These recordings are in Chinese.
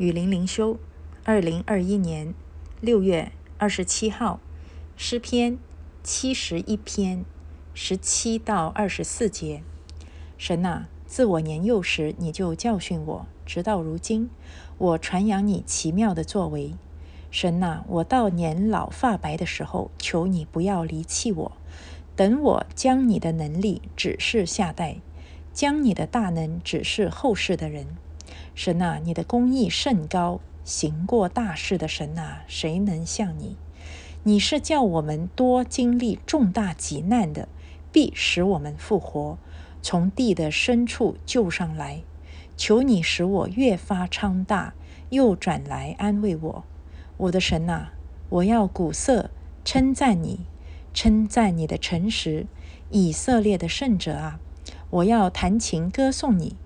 雨林灵修，二零二一年六月二十七号，诗篇七十一篇十七到二十四节。神啊，自我年幼时你就教训我，直到如今，我传扬你奇妙的作为。神啊，我到年老发白的时候，求你不要离弃我，等我将你的能力指示下代，将你的大能指示后世的人。神啊，你的公义甚高，行过大事的神啊，谁能像你？你是叫我们多经历重大急难的，必使我们复活，从地的深处救上来。求你使我越发昌大，又转来安慰我。我的神啊，我要鼓瑟称赞你，称赞你的诚实，以色列的圣者啊，我要弹琴歌颂你。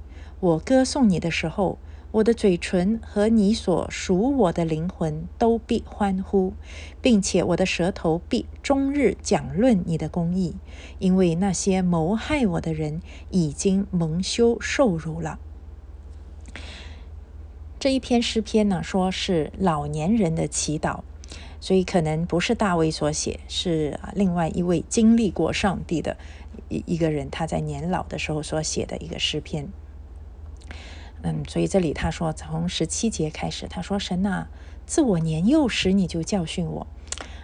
我歌颂你的时候，我的嘴唇和你所属我的灵魂都必欢呼，并且我的舌头必终日讲论你的公义，因为那些谋害我的人已经蒙羞受辱了。这一篇诗篇呢，说是老年人的祈祷，所以可能不是大卫所写，是另外一位经历过上帝的一一个人，他在年老的时候所写的一个诗篇。嗯，所以这里他说，从十七节开始，他说：“神呐，自我年幼时你就教训我，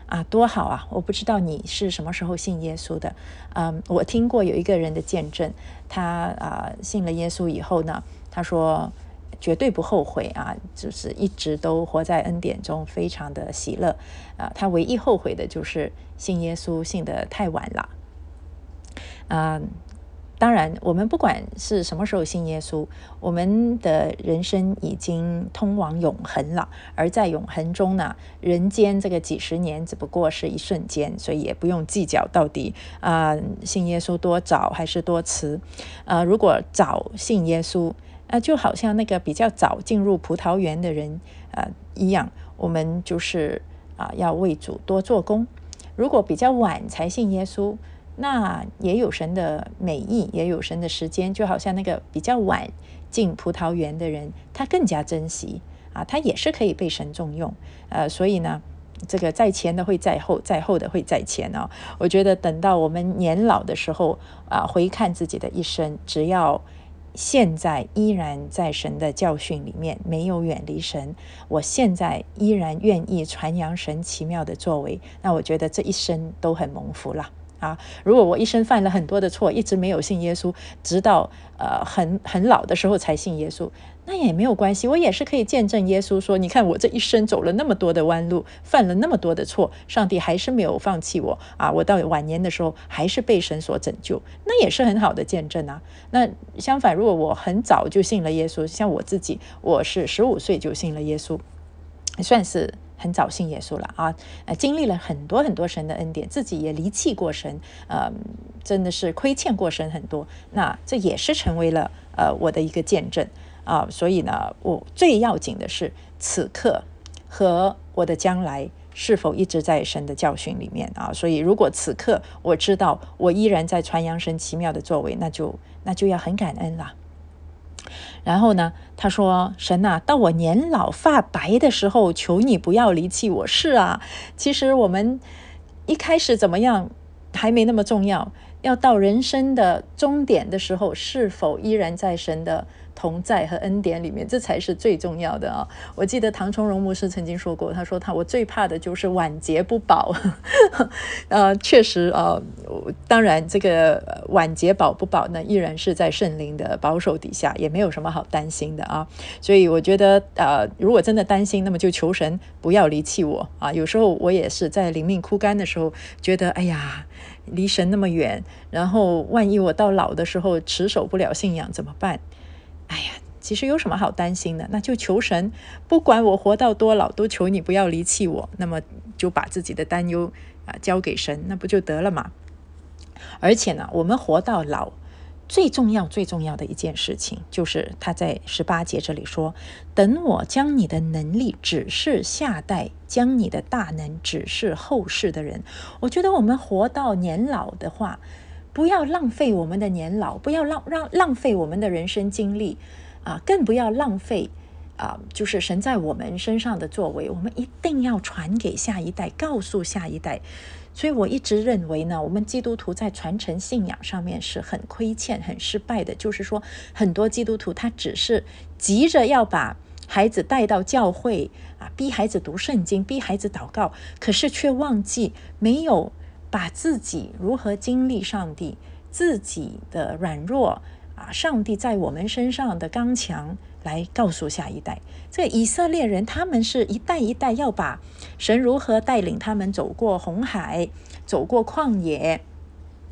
啊，多好啊！我不知道你是什么时候信耶稣的。嗯，我听过有一个人的见证，他啊信了耶稣以后呢，他说绝对不后悔啊，就是一直都活在恩典中，非常的喜乐。啊，他唯一后悔的就是信耶稣信的太晚了。啊。”当然，我们不管是什么时候信耶稣，我们的人生已经通往永恒了。而在永恒中呢，人间这个几十年只不过是一瞬间，所以也不用计较到底啊信耶稣多早还是多迟。呃，如果早信耶稣，啊，就好像那个比较早进入葡萄园的人啊一样，我们就是啊要为主多做工。如果比较晚才信耶稣，那也有神的美意，也有神的时间，就好像那个比较晚进葡萄园的人，他更加珍惜啊，他也是可以被神重用。呃，所以呢，这个在前的会在后，在后的会在前哦。我觉得等到我们年老的时候啊，回看自己的一生，只要现在依然在神的教训里面，没有远离神，我现在依然愿意传扬神奇妙的作为，那我觉得这一生都很蒙福了。啊！如果我一生犯了很多的错，一直没有信耶稣，直到呃很很老的时候才信耶稣，那也没有关系，我也是可以见证耶稣说：你看我这一生走了那么多的弯路，犯了那么多的错，上帝还是没有放弃我啊！我到晚年的时候还是被神所拯救，那也是很好的见证啊。那相反，如果我很早就信了耶稣，像我自己，我是十五岁就信了耶稣，算是。很早信耶稣了啊，呃，经历了很多很多神的恩典，自己也离弃过神，呃，真的是亏欠过神很多。那这也是成为了呃我的一个见证啊。所以呢，我最要紧的是此刻和我的将来是否一直在神的教训里面啊。所以如果此刻我知道我依然在传扬神奇妙的作为，那就那就要很感恩了。然后呢？他说：“神呐，到我年老发白的时候，求你不要离弃我。”是啊，其实我们一开始怎么样还没那么重要，要到人生的终点的时候，是否依然在神的？同在和恩典里面，这才是最重要的啊！我记得唐崇荣牧师曾经说过，他说他我最怕的就是晚节不保。呃，确实啊，当然这个晚节保不保呢，依然是在圣灵的保守底下，也没有什么好担心的啊。所以我觉得，呃，如果真的担心，那么就求神不要离弃我啊。有时候我也是在灵命枯干的时候，觉得哎呀，离神那么远，然后万一我到老的时候持守不了信仰怎么办？哎呀，其实有什么好担心的？那就求神，不管我活到多老，都求你不要离弃我。那么就把自己的担忧啊交给神，那不就得了嘛？而且呢，我们活到老，最重要、最重要的一件事情，就是他在十八节这里说：“等我将你的能力指示下代，将你的大能指示后世的人。”我觉得我们活到年老的话。不要浪费我们的年老，不要浪让浪费我们的人生经历，啊，更不要浪费啊，就是神在我们身上的作为，我们一定要传给下一代，告诉下一代。所以我一直认为呢，我们基督徒在传承信仰上面是很亏欠、很失败的。就是说，很多基督徒他只是急着要把孩子带到教会啊，逼孩子读圣经，逼孩子祷告，可是却忘记没有把自己如何经历上帝、自己的软弱啊，上帝在我们身上的刚强。来告诉下一代，这以色列人他们是一代一代要把神如何带领他们走过红海，走过旷野，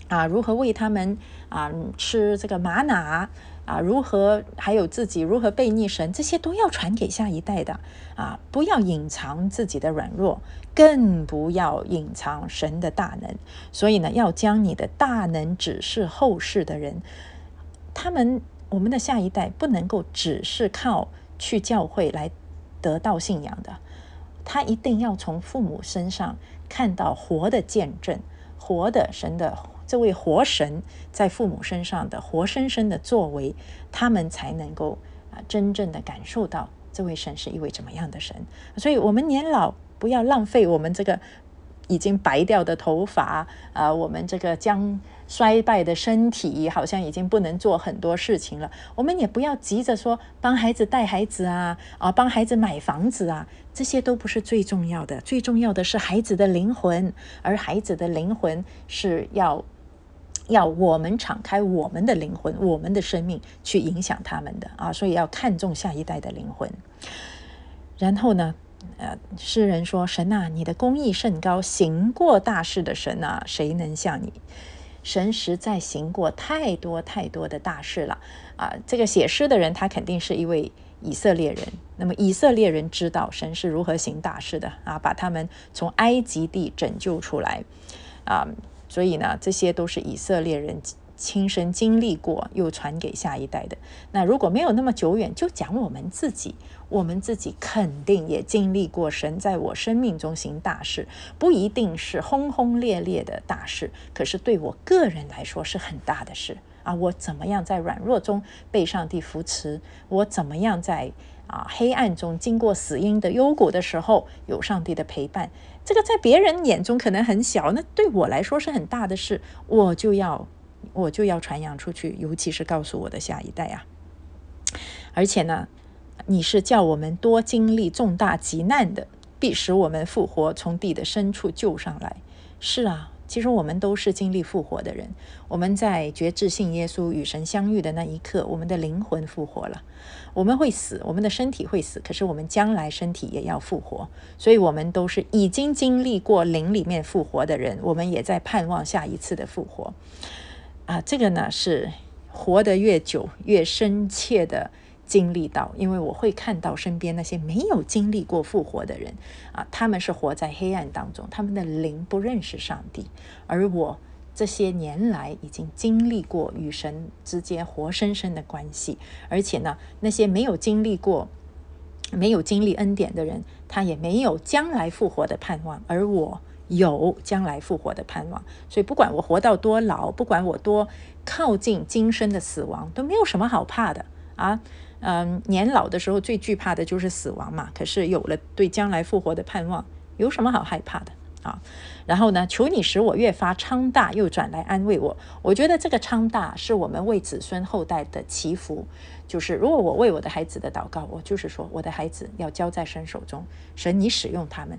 啊，如何为他们啊吃这个玛瑙啊，如何还有自己如何被逆神，这些都要传给下一代的啊！不要隐藏自己的软弱，更不要隐藏神的大能。所以呢，要将你的大能指示后世的人，他们。我们的下一代不能够只是靠去教会来得到信仰的，他一定要从父母身上看到活的见证，活的神的这位活神在父母身上的活生生的作为，他们才能够啊真正的感受到这位神是一位怎么样的神。所以，我们年老不要浪费我们这个已经白掉的头发啊，我们这个将。衰败的身体好像已经不能做很多事情了。我们也不要急着说帮孩子带孩子啊，啊，帮孩子买房子啊，这些都不是最重要的。最重要的是孩子的灵魂，而孩子的灵魂是要要我们敞开我们的灵魂、我们的生命去影响他们的啊。所以要看重下一代的灵魂。然后呢，呃，诗人说：“神啊，你的公义甚高，行过大事的神啊，谁能像你？”神实在行过太多太多的大事了啊！这个写诗的人，他肯定是一位以色列人。那么以色列人知道神是如何行大事的啊，把他们从埃及地拯救出来啊！所以呢，这些都是以色列人。亲身经历过，又传给下一代的。那如果没有那么久远，就讲我们自己，我们自己肯定也经历过神在我生命中行大事，不一定是轰轰烈烈的大事，可是对我个人来说是很大的事啊！我怎么样在软弱中被上帝扶持？我怎么样在啊黑暗中经过死荫的幽谷的时候有上帝的陪伴？这个在别人眼中可能很小，那对我来说是很大的事，我就要。我就要传扬出去，尤其是告诉我的下一代啊！而且呢，你是叫我们多经历重大急难的，必使我们复活，从地的深处救上来。是啊，其实我们都是经历复活的人。我们在觉知信耶稣与神相遇的那一刻，我们的灵魂复活了。我们会死，我们的身体会死，可是我们将来身体也要复活。所以，我们都是已经经历过灵里面复活的人，我们也在盼望下一次的复活。啊，这个呢是活得越久越深切的经历到，因为我会看到身边那些没有经历过复活的人啊，他们是活在黑暗当中，他们的灵不认识上帝，而我这些年来已经经历过与神之间活生生的关系，而且呢，那些没有经历过、没有经历恩典的人，他也没有将来复活的盼望，而我。有将来复活的盼望，所以不管我活到多老，不管我多靠近今生的死亡，都没有什么好怕的啊。嗯，年老的时候最惧怕的就是死亡嘛。可是有了对将来复活的盼望，有什么好害怕的啊？然后呢，求你使我越发昌大，又转来安慰我。我觉得这个昌大是我们为子孙后代的祈福。就是如果我为我的孩子的祷告，我就是说我的孩子要交在神手中，神你使用他们。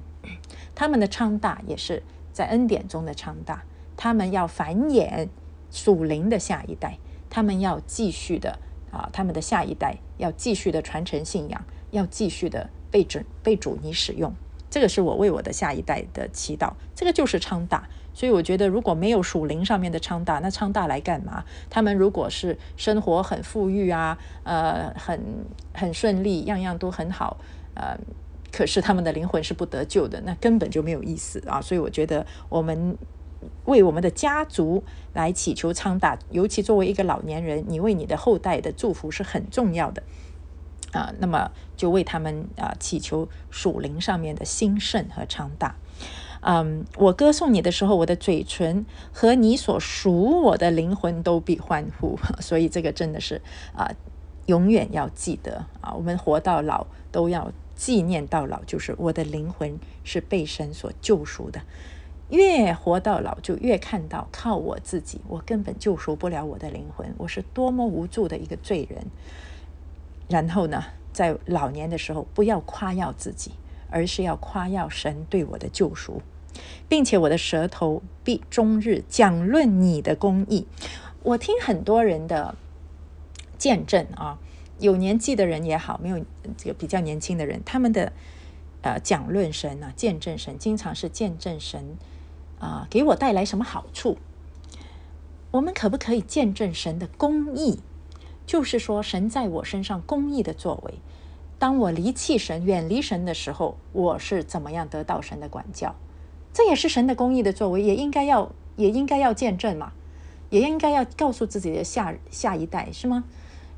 他们的昌大也是在恩典中的昌大，他们要繁衍属灵的下一代，他们要继续的啊，他们的下一代要继续的传承信仰，要继续的被主被主你使用，这个是我为我的下一代的祈祷，这个就是昌大。所以我觉得如果没有属灵上面的昌大，那昌大来干嘛？他们如果是生活很富裕啊，呃，很很顺利，样样都很好，呃。可是他们的灵魂是不得救的，那根本就没有意思啊！所以我觉得我们为我们的家族来祈求昌大，尤其作为一个老年人，你为你的后代的祝福是很重要的啊。那么就为他们啊祈求属灵上面的兴盛和昌大。嗯，我歌颂你的时候，我的嘴唇和你所属我的灵魂都必欢呼。所以这个真的是啊。永远要记得啊，我们活到老都要纪念到老，就是我的灵魂是被神所救赎的。越活到老，就越看到靠我自己，我根本救赎不了我的灵魂，我是多么无助的一个罪人。然后呢，在老年的时候，不要夸耀自己，而是要夸耀神对我的救赎，并且我的舌头必终日讲论你的公义。我听很多人的见证啊，有年纪的人也好，没有这个比较年轻的人，他们的呃讲论神啊，见证神，经常是见证神啊，给我带来什么好处？我们可不可以见证神的公义？就是说，神在我身上公义的作为，当我离弃神、远离神的时候，我是怎么样得到神的管教？这也是神的公义的作为，也应该要，也应该要见证嘛，也应该要告诉自己的下下一代，是吗？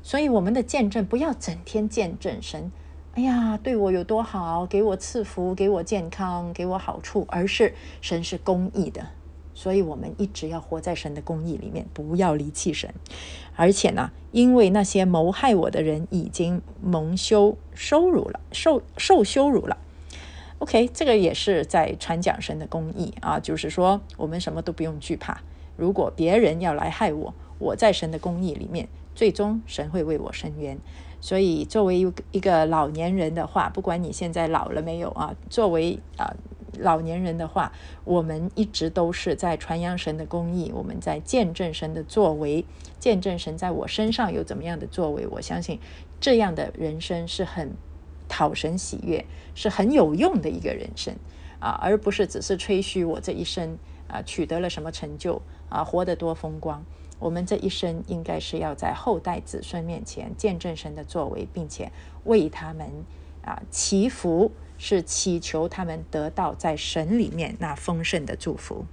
所以，我们的见证不要整天见证神，哎呀，对我有多好，给我赐福，给我健康，给我好处，而是神是公义的。所以，我们一直要活在神的公义里面，不要离弃神。而且呢，因为那些谋害我的人已经蒙羞羞辱了，受受羞辱了。OK，这个也是在传讲神的公义啊，就是说我们什么都不用惧怕。如果别人要来害我，我在神的公义里面，最终神会为我伸冤。所以，作为一一个老年人的话，不管你现在老了没有啊，作为啊。老年人的话，我们一直都是在传扬神的公义，我们在见证神的作为，见证神在我身上有怎么样的作为。我相信这样的人生是很讨神喜悦，是很有用的一个人生啊，而不是只是吹嘘我这一生啊取得了什么成就啊，活得多风光。我们这一生应该是要在后代子孙面前见证神的作为，并且为他们啊祈福。是祈求他们得到在神里面那丰盛的祝福。